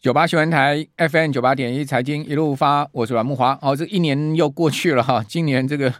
九八新闻台 FM 九八点一财经一路发，我是阮木华。好，这一年又过去了哈，今年这个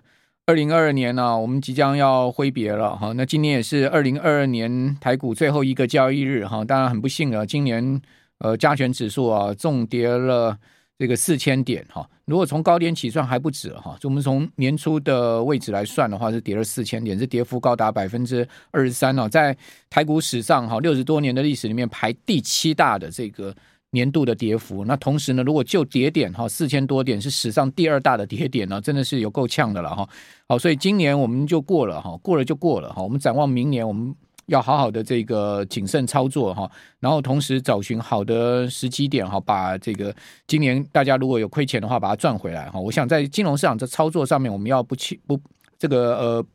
二零二二年呢、我们即将要挥别了哈。那今年也是二零二二年台股最后一个交易日哈，当然很不幸啊，今年呃加权指数啊重跌了这个四千点哈。如果从高点起算还不止哈，就我们从年初的位置来算的话，是跌了四千点，这跌幅高达百分之二十三哦，在台股史上哈六十多年的历史里面排第七大的这个。年度的跌幅，那同时呢，如果就跌点哈，四千多点是史上第二大的跌点呢，真的是有够呛的了哈。好，所以今年我们就过了哈，过了就过了哈。我们展望明年，我们要好好的这个谨慎操作哈，然后同时找寻好的时机点哈，把这个今年大家如果有亏钱的话，把它赚回来哈。我想在金融市场这操作上面，我们要不去不这个呃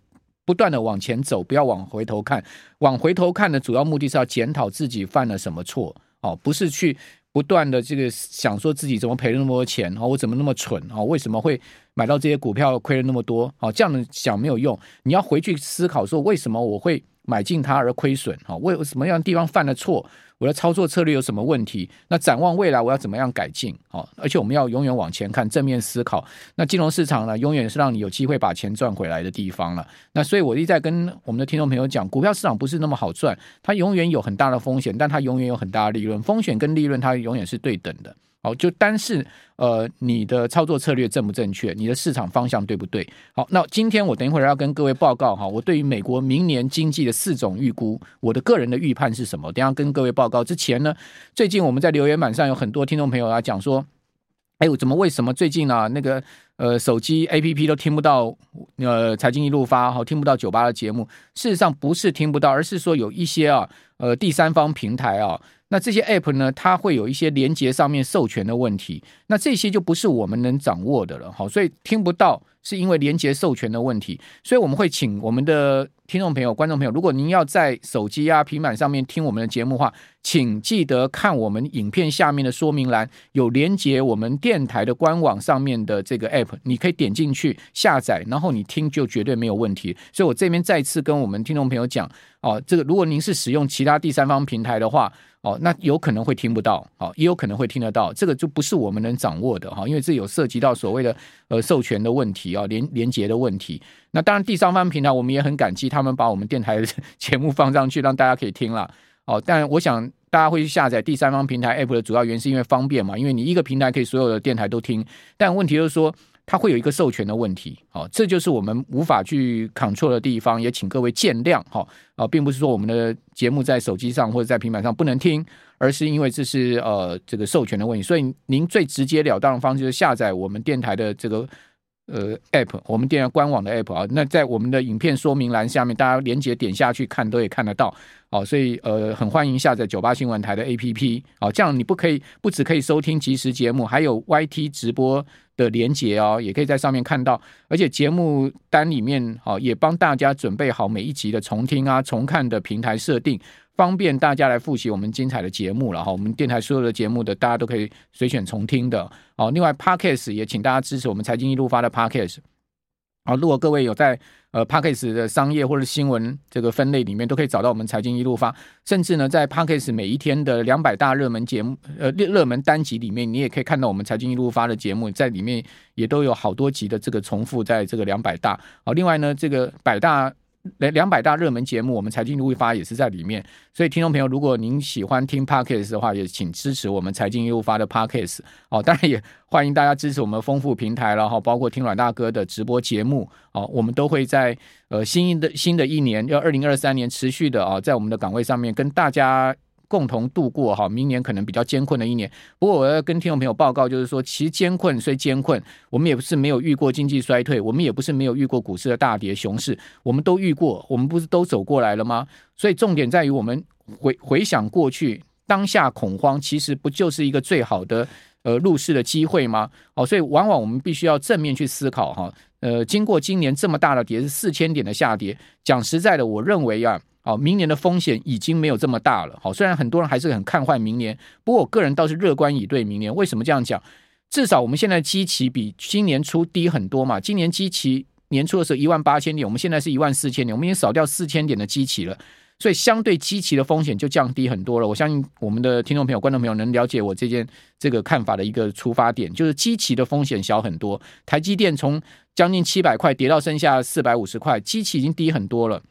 不断的往前走，不要往回头看。往回头看的主要目的是要检讨自己犯了什么错哦，不是去。不断的这个想说自己怎么赔了那么多钱啊，我怎么那么蠢啊？为什么会买到这些股票亏了那么多？好，这样的想没有用，你要回去思考说为什么我会买进它而亏损？啊，为什么样的地方犯了错？我的操作策略有什么问题？那展望未来，我要怎么样改进？哦，而且我们要永远往前看，正面思考。那金融市场呢，永远是让你有机会把钱赚回来的地方了。那所以我一直在跟我们的听众朋友讲，股票市场不是那么好赚，它永远有很大的风险，但它永远有很大的利润。风险跟利润它永远是对等的。好，就单是呃，你的操作策略正不正确，你的市场方向对不对？好，那今天我等一会儿要跟各位报告哈，我对于美国明年经济的四种预估，我的个人的预判是什么？等下跟各位报告之前呢，最近我们在留言板上有很多听众朋友啊讲说，哎呦，怎么为什么最近啊那个呃手机 APP 都听不到呃财经一路发哈，听不到九八的节目？事实上不是听不到，而是说有一些啊呃第三方平台啊。那这些 App 呢，它会有一些连接上面授权的问题，那这些就不是我们能掌握的了，好，所以听不到是因为连接授权的问题，所以我们会请我们的听众朋友、观众朋友，如果您要在手机啊、平板上面听我们的节目的话，请记得看我们影片下面的说明栏，有连接我们电台的官网上面的这个 App，你可以点进去下载，然后你听就绝对没有问题。所以我这边再次跟我们听众朋友讲，哦，这个如果您是使用其他第三方平台的话，哦，那有可能会听不到，哦，也有可能会听得到，这个就不是我们能掌握的哈，因为这有涉及到所谓的呃授权的问题啊，连连接的问题。那当然第三方平台我们也很感激他们把我们电台的 节目放上去，让大家可以听了。哦，但我想大家会去下载第三方平台 App 的主要原因是因为方便嘛，因为你一个平台可以所有的电台都听，但问题就是说。它会有一个授权的问题，好，这就是我们无法去 control 的地方，也请各位见谅，哈，啊，并不是说我们的节目在手机上或者在平板上不能听，而是因为这是呃这个授权的问题，所以您最直截了当的方式就是下载我们电台的这个呃 app，我们电台官网的 app 啊，那在我们的影片说明栏下面，大家连结点下去看都可以看得到。好，所以呃，很欢迎下载九八新闻台的 APP。好，这样你不可以不只可以收听即时节目，还有 YT 直播的连结哦，也可以在上面看到。而且节目单里面，哦，也帮大家准备好每一集的重听啊、重看的平台设定，方便大家来复习我们精彩的节目了哈。我们电台所有的节目的，大家都可以随选重听的。好，另外 Podcast 也请大家支持我们财经一路发的 Podcast。好，如果各位有在呃 Podcast 的商业或者新闻这个分类里面，都可以找到我们财经一路发，甚至呢，在 Podcast 每一天的两百大热门节目呃热热门单集里面，你也可以看到我们财经一路发的节目，在里面也都有好多集的这个重复在这个两百大。好，另外呢，这个百大。两两百大热门节目，我们财经一路发也是在里面。所以，听众朋友，如果您喜欢听 Podcast 的话，也请支持我们财经一路发的 Podcast。哦，当然也欢迎大家支持我们丰富平台，然后包括听阮大哥的直播节目。哦，我们都会在呃新的新的一年，要二零二三年持续的啊，在我们的岗位上面跟大家。共同度过哈，明年可能比较艰困的一年。不过我要跟听众朋友报告，就是说，其实艰困虽艰困，我们也不是没有遇过经济衰退，我们也不是没有遇过股市的大跌熊市，我们都遇过，我们不是都走过来了吗？所以重点在于我们回回想过去，当下恐慌其实不就是一个最好的呃入市的机会吗？哦，所以往往我们必须要正面去思考哈。呃，经过今年这么大的跌，是四千点的下跌，讲实在的，我认为啊。好，明年的风险已经没有这么大了。好，虽然很多人还是很看坏明年，不过我个人倒是乐观以对明年。为什么这样讲？至少我们现在基期比今年初低很多嘛。今年基期年初的时候一万八千点，我们现在是一万四千点，我们已经少掉四千点的基期了。所以相对基期的风险就降低很多了。我相信我们的听众朋友、观众朋友能了解我这件这个看法的一个出发点，就是基期的风险小很多。台积电从将近七百块跌到剩下四百五十块，基期已经低很多了。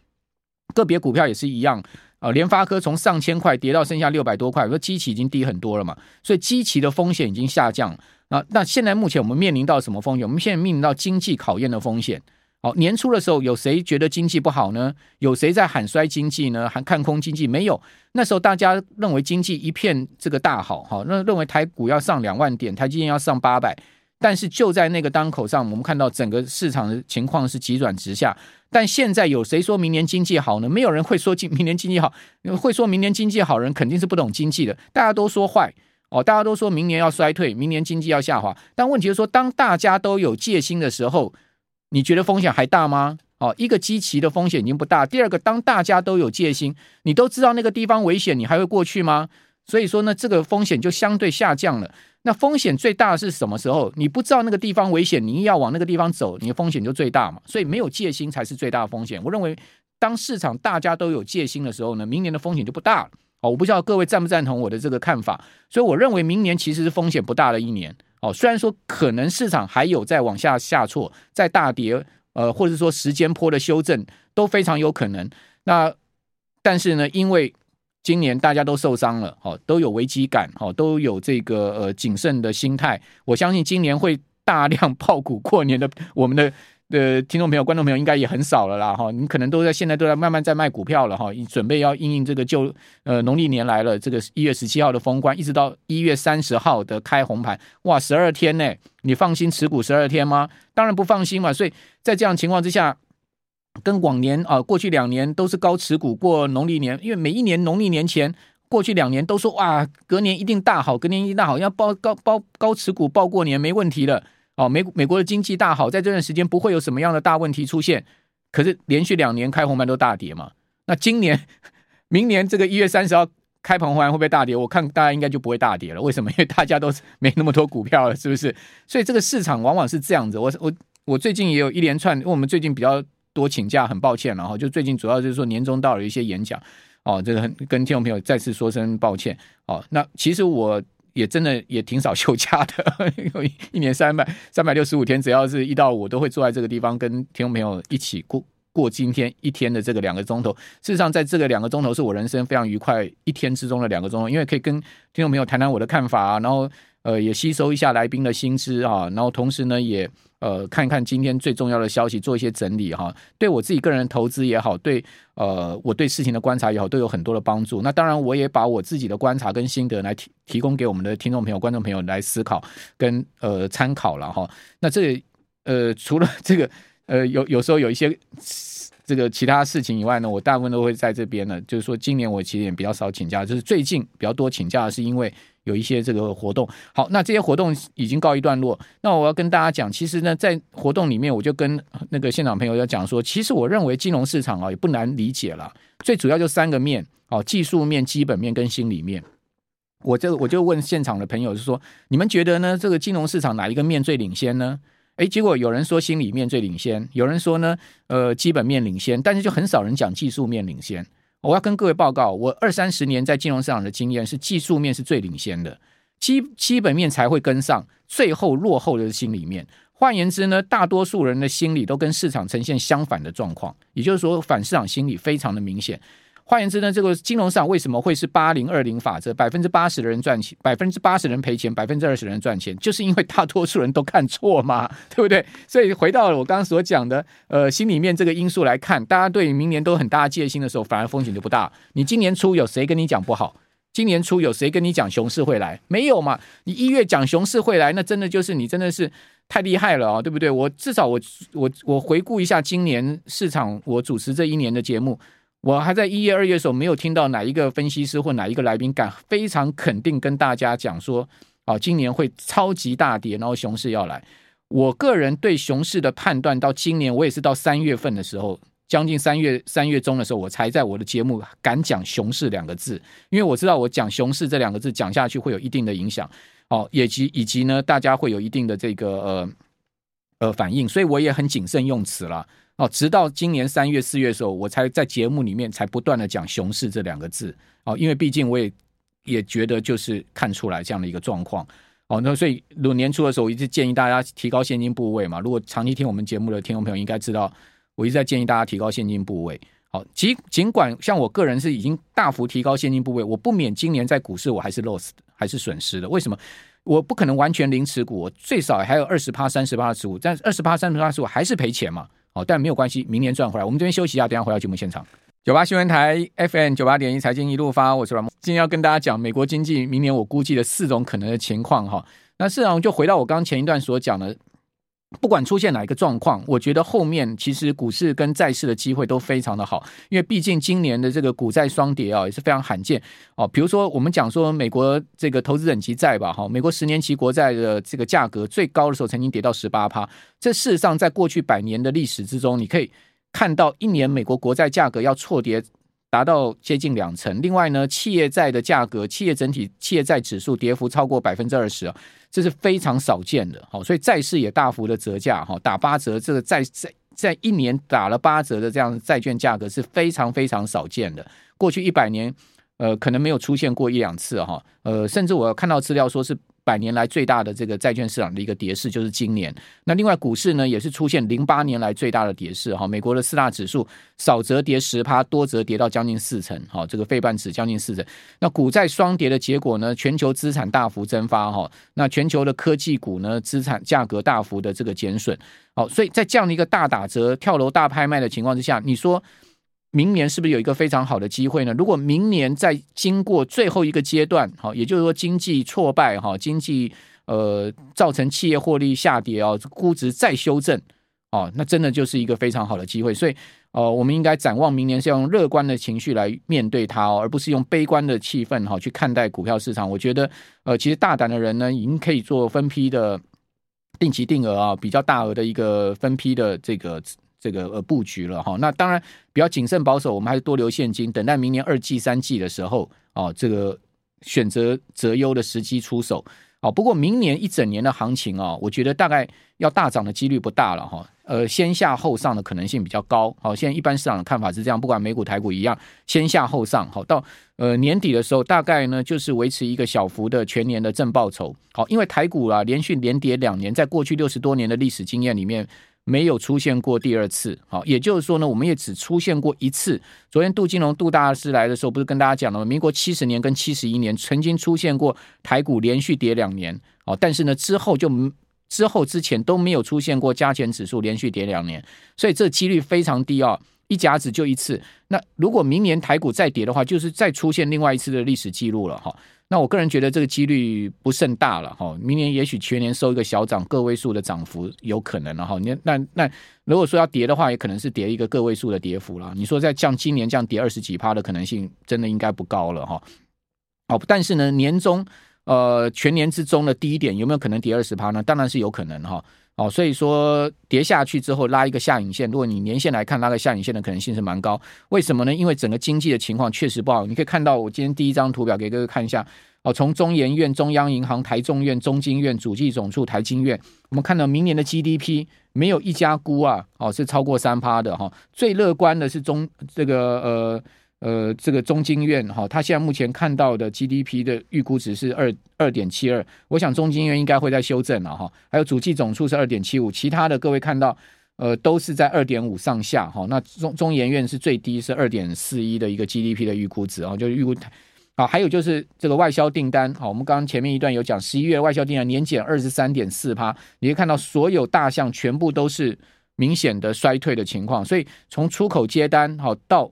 个别股票也是一样。啊，联发科从上千块跌到剩下六百多块，说基期已经低很多了嘛，所以基期的风险已经下降。啊，那现在目前我们面临到什么风险？我们现在面临到经济考验的风险。好，年初的时候有谁觉得经济不好呢？有谁在喊衰经济呢？喊看空经济？没有。那时候大家认为经济一片这个大好，哈，那认为台股要上两万点，台积电要上八百。但是就在那个当口上，我们看到整个市场的情况是急转直下。但现在有谁说明年经济好呢？没有人会说经明年经济好，会说明年经济好人肯定是不懂经济的。大家都说坏哦，大家都说明年要衰退，明年经济要下滑。但问题是说，当大家都有戒心的时候，你觉得风险还大吗？哦，一个积极的风险已经不大。第二个，当大家都有戒心，你都知道那个地方危险，你还会过去吗？所以说呢，这个风险就相对下降了。那风险最大的是什么时候？你不知道那个地方危险，你硬要往那个地方走，你的风险就最大嘛。所以没有戒心才是最大的风险。我认为，当市场大家都有戒心的时候呢，明年的风险就不大了。哦，我不知道各位赞不赞同我的这个看法。所以我认为明年其实是风险不大的一年。哦，虽然说可能市场还有在往下下挫，在大跌，呃，或者说时间波的修正都非常有可能。那但是呢，因为今年大家都受伤了，哦，都有危机感，哦，都有这个呃谨慎的心态。我相信今年会大量爆股过年的，我们的的听众朋友、观众朋友应该也很少了啦，哈。你可能都在现在都在慢慢在卖股票了，哈，准备要应应这个就呃农历年来了，这个一月十七号的封关，一直到一月三十号的开红盘，哇，十二天呢，你放心持股十二天吗？当然不放心嘛。所以在这样情况之下。跟往年啊，过去两年都是高持股过农历年，因为每一年农历年前，过去两年都说哇，隔年一定大好，隔年一定大好，要包高包高持股报过年没问题了哦。美美国的经济大好，在这段时间不会有什么样的大问题出现。可是连续两年开红盘都大跌嘛，那今年明年这个一月三十号开红盘会不会大跌？我看大家应该就不会大跌了。为什么？因为大家都是没那么多股票了，是不是？所以这个市场往往是这样子。我我我最近也有一连串，因为我们最近比较。多请假，很抱歉，然后就最近主要就是说年终到了一些演讲，哦，这个很跟听众朋友再次说声抱歉，哦，那其实我也真的也挺少休假的，有 一年三百三百六十五天，只要是一到五都会坐在这个地方跟听众朋友一起过过今天一天的这个两个钟头。事实上，在这个两个钟头是我人生非常愉快一天之中的两个钟头，因为可以跟听众朋友谈谈我的看法啊，然后呃也吸收一下来宾的新知啊，然后同时呢也。呃，看一看今天最重要的消息，做一些整理哈，对我自己个人投资也好，对呃我对事情的观察也好，都有很多的帮助。那当然，我也把我自己的观察跟心得来提提供给我们的听众朋友、观众朋友来思考跟呃参考了哈。那这呃除了这个呃有有时候有一些这个其他事情以外呢，我大部分都会在这边呢。就是说，今年我其实也比较少请假，就是最近比较多请假，是因为。有一些这个活动，好，那这些活动已经告一段落。那我要跟大家讲，其实呢，在活动里面，我就跟那个现场朋友要讲说，其实我认为金融市场啊也不难理解了，最主要就三个面，哦，技术面、基本面跟心理面。我这我就问现场的朋友是说，你们觉得呢？这个金融市场哪一个面最领先呢？诶，结果有人说心理面最领先，有人说呢，呃，基本面领先，但是就很少人讲技术面领先。我要跟各位报告，我二三十年在金融市场的经验是技术面是最领先的，基基本面才会跟上，最后落后的心理面。换言之呢，大多数人的心理都跟市场呈现相反的状况，也就是说反市场心理非常的明显。换言之呢，这个金融上为什么会是八零二零法则？百分之八十的人赚钱，百分之八十人赔钱，百分之二十人赚钱，就是因为大多数人都看错嘛，对不对？所以回到了我刚刚所讲的，呃，心里面这个因素来看，大家对明年都很大戒心的时候，反而风险就不大。你今年初有谁跟你讲不好？今年初有谁跟你讲熊市会来？没有嘛？你一月讲熊市会来，那真的就是你真的是太厉害了啊，对不对？我至少我我我回顾一下今年市场，我主持这一年的节目。我还在一月、二月的时候，没有听到哪一个分析师或哪一个来宾敢非常肯定跟大家讲说，啊，今年会超级大跌，然后熊市要来。我个人对熊市的判断，到今年我也是到三月份的时候，将近三月三月中的时候，我才在我的节目敢讲熊市两个字，因为我知道我讲熊市这两个字讲下去会有一定的影响，哦，以及以及呢，大家会有一定的这个呃呃反应，所以我也很谨慎用词了。哦，直到今年三月四月的时候，我才在节目里面才不断的讲熊市这两个字哦，因为毕竟我也也觉得就是看出来这样的一个状况哦，那所以如年初的时候，我一直建议大家提高现金部位嘛。如果长期听我们节目的听众朋友应该知道，我一直在建议大家提高现金部位。好，尽尽管像我个人是已经大幅提高现金部位，我不免今年在股市我还是 loss 还是损失的。为什么？我不可能完全零持股，我最少还有二十趴、三十趴的持股，但二十趴、三十趴的持股还是赔钱嘛。哦，但没有关系，明年赚回来。我们这边休息一下，等下回到节目现场。九八新闻台 FM 九八点一财经一路发，我是阮木。今天要跟大家讲美国经济明年我估计的四种可能的情况哈。那事实上就回到我刚前一段所讲的。不管出现哪一个状况，我觉得后面其实股市跟债市的机会都非常的好，因为毕竟今年的这个股债双跌啊，也是非常罕见哦。比如说我们讲说美国这个投资等级债吧，哈，美国十年期国债的这个价格最高的时候曾经跌到十八趴，这事实上在过去百年的历史之中，你可以看到一年美国国债价格要错跌。达到接近两成。另外呢，企业债的价格，企业整体企业债指数跌幅超过百分之二十啊，这是非常少见的。好，所以债市也大幅的折价，哈，打八折，这个在在在一年打了八折的这样债券价格是非常非常少见的。过去一百年，呃，可能没有出现过一两次哈，呃，甚至我看到资料说是。百年来最大的这个债券市场的一个跌势就是今年。那另外股市呢，也是出现零八年来最大的跌势哈。美国的四大指数少则跌十趴，多则跌到将近四成哈。这个费半指将近四成。那股债双跌的结果呢，全球资产大幅蒸发哈。那全球的科技股呢，资产价格大幅的这个减损。好，所以在这样的一个大打折、跳楼大拍卖的情况之下，你说。明年是不是有一个非常好的机会呢？如果明年再经过最后一个阶段，好，也就是说经济挫败，哈，经济呃造成企业获利下跌啊，估值再修正，哦，那真的就是一个非常好的机会。所以，呃，我们应该展望明年是用乐观的情绪来面对它哦，而不是用悲观的气氛哈去看待股票市场。我觉得，呃，其实大胆的人呢，已经可以做分批的定期定额啊，比较大额的一个分批的这个。这个呃布局了哈，那当然比较谨慎保守，我们还是多留现金，等待明年二季三季的时候哦，这个选择择优的时机出手哦。不过明年一整年的行情啊，我觉得大概要大涨的几率不大了哈，呃，先下后上的可能性比较高。好，现在一般市场的看法是这样，不管美股台股一样，先下后上。好，到呃年底的时候，大概呢就是维持一个小幅的全年的正报酬。好，因为台股啊连续连跌两年，在过去六十多年的历史经验里面。没有出现过第二次，好，也就是说呢，我们也只出现过一次。昨天杜金龙杜大师来的时候，不是跟大家讲了吗？民国七十年跟七十一年曾经出现过台股连续跌两年，哦，但是呢之后就之后之前都没有出现过加权指数连续跌两年，所以这几率非常低啊，一甲子就一次。那如果明年台股再跌的话，就是再出现另外一次的历史记录了哈。那我个人觉得这个几率不甚大了哈，明年也许全年收一个小涨，个位数的涨幅有可能了哈。你那那如果说要跌的话，也可能是跌一个个位数的跌幅了。你说在降今年降跌二十几趴的可能性，真的应该不高了哈。哦，但是呢，年终呃全年之中的第一点有没有可能跌二十趴呢？当然是有可能哈。哦，所以说跌下去之后拉一个下影线，如果你年线来看，拉个下影线的可能性是蛮高。为什么呢？因为整个经济的情况确实不好。你可以看到我今天第一张图表给各位看一下。哦，从中研院、中央银行、台中院、中经院、主计总处、台经院，我们看到明年的 GDP 没有一家估啊，哦是超过三趴的哈。最乐观的是中这个呃。呃，这个中经院哈，他现在目前看到的 GDP 的预估值是二二点七二，我想中经院应该会在修正了哈。还有主计总处是二点七五，其他的各位看到，呃，都是在二点五上下哈。那中中研院是最低是二点四一的一个 GDP 的预估值啊，就是预估啊。还有就是这个外销订单，好，我们刚刚前面一段有讲，十一月外销订单年减二十三点四趴，你会看到所有大项全部都是明显的衰退的情况，所以从出口接单好到。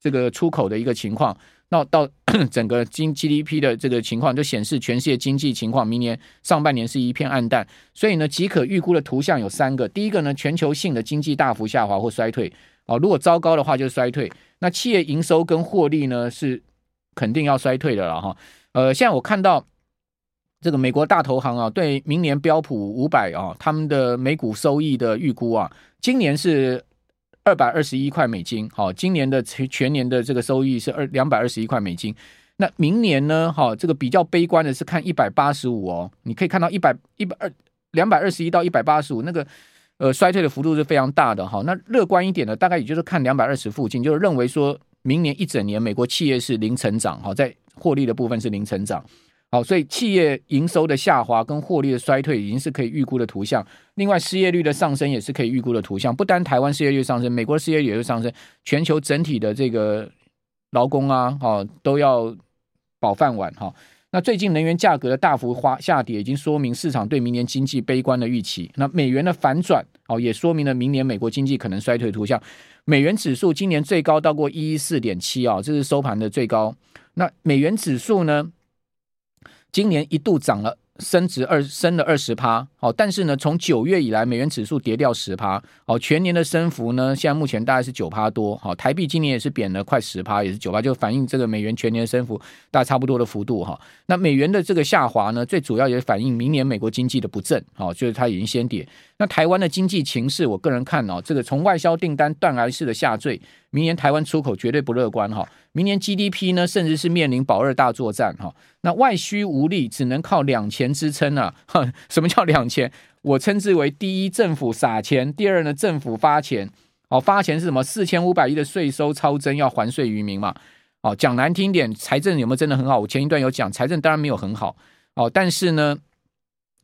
这个出口的一个情况，那到 整个经 GDP 的这个情况，就显示全世界经济情况，明年上半年是一片暗淡。所以呢，即可预估的图像有三个。第一个呢，全球性的经济大幅下滑或衰退哦，如果糟糕的话就是衰退。那企业营收跟获利呢是肯定要衰退的了哈。呃，现在我看到这个美国大投行啊，对明年标普五百啊，他们的每股收益的预估啊，今年是。二百二十一块美金，好，今年的全全年的这个收益是二两百二十一块美金。那明年呢？好，这个比较悲观的是看一百八十五哦。你可以看到一百一百二两百二十一到一百八十五，那个呃衰退的幅度是非常大的哈。那乐观一点的，大概也就是看两百二十附近，就是认为说明年一整年美国企业是零成长哈，在获利的部分是零成长。好，所以企业营收的下滑跟获利的衰退已经是可以预估的图像。另外，失业率的上升也是可以预估的图像。不单台湾失业率上升，美国失业率也会上升，全球整体的这个劳工啊，哈，都要饱饭碗哈。那最近能源价格的大幅花下跌，已经说明市场对明年经济悲观的预期。那美元的反转哦，也说明了明年美国经济可能衰退图像。美元指数今年最高到过一一四点七啊，这是收盘的最高。那美元指数呢？今年一度涨了，升值二升了二十趴，好，但是呢，从九月以来，美元指数跌掉十趴，好，全年的升幅呢，现在目前大概是九趴多，好，台币今年也是贬了快十趴，也是九趴，就反映这个美元全年升幅大概差不多的幅度哈。那美元的这个下滑呢，最主要也反映明年美国经济的不振，好，就是它已经先跌。那台湾的经济情势，我个人看哦，这个从外销订单断崖式的下坠，明年台湾出口绝对不乐观哈。明年 GDP 呢，甚至是面临保二大作战哈。那外需无力，只能靠两钱支撑啊。什么叫两钱？我称之为第一，政府撒钱；第二呢，政府发钱。哦，发钱是什么？四千五百亿的税收超增要还税于民嘛。哦，讲难听点，财政有没有真的很好？我前一段有讲，财政当然没有很好。哦，但是呢，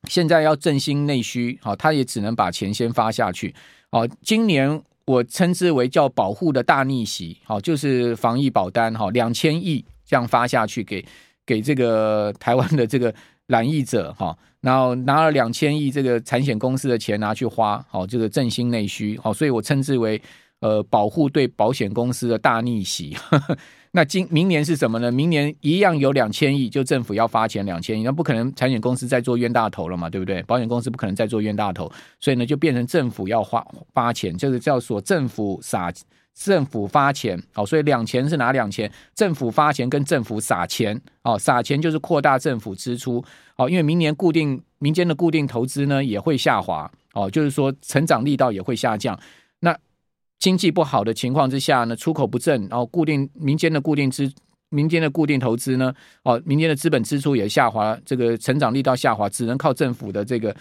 现在要振兴内需，好，他也只能把钱先发下去。哦，今年。我称之为叫保护的大逆袭，好，就是防疫保单，哈，两千亿这样发下去给给这个台湾的这个染疫者，哈，然后拿了两千亿这个产险公司的钱拿去花，好，这个振兴内需，好，所以我称之为呃保护对保险公司的大逆袭。那今明年是什么呢？明年一样有两千亿，就政府要发钱两千亿，那不可能产险公司再做冤大头了嘛，对不对？保险公司不可能再做冤大头，所以呢，就变成政府要花发钱，这个叫做政府撒政府发钱，好，所以两钱是哪两钱？政府发钱跟政府撒钱，哦，撒钱就是扩大政府支出，哦，因为明年固定民间的固定投资呢也会下滑，哦，就是说成长力道也会下降。经济不好的情况之下呢，出口不振，然后固定民间的固定资民间的固定投资呢，哦，民间的资本支出也下滑，这个成长力道下滑，只能靠政府的这个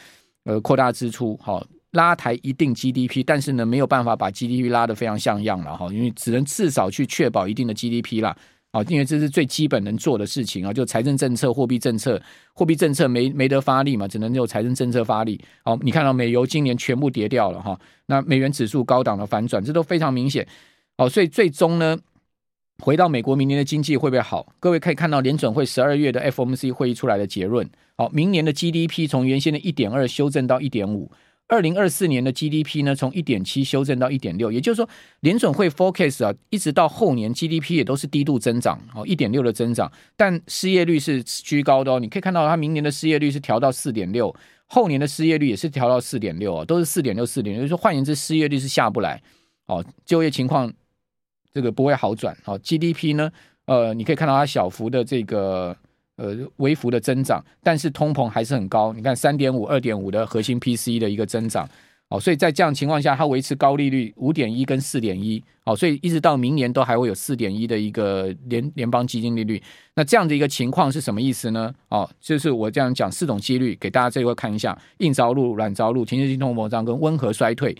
呃扩大支出，好、哦、拉抬一定 GDP，但是呢没有办法把 GDP 拉得非常像样了哈，因为只能至少去确保一定的 GDP 啦。啊，因为这是最基本能做的事情啊，就财政政策、货币政策，货币政策没没得发力嘛，只能有财政政策发力。好，你看到美油今年全部跌掉了哈，那美元指数高档的反转，这都非常明显。好，所以最终呢，回到美国明年的经济会不会好？各位可以看到联准会十二月的 FOMC 会议出来的结论。好，明年的 GDP 从原先的一点二修正到一点五。二零二四年的 GDP 呢，从一点七修正到一点六，也就是说，联准会 focus 啊，一直到后年 GDP 也都是低度增长哦，一点六的增长，但失业率是居高的哦。你可以看到，它明年的失业率是调到四点六，后年的失业率也是调到四点六啊，都是四点六、四点六。就是说，换言之，失业率是下不来哦，就业情况这个不会好转哦。GDP 呢，呃，你可以看到它小幅的这个。呃，微幅的增长，但是通膨还是很高。你看，三点五、二点五的核心 P C 的一个增长，哦，所以在这样情况下，它维持高利率五点一跟四点一，哦，所以一直到明年都还会有四点一的一个联联邦基金利率。那这样的一个情况是什么意思呢？哦，就是我这样讲四种几率给大家这一块看一下：硬着陆、软着陆、停滞性通货膨胀跟温和衰退。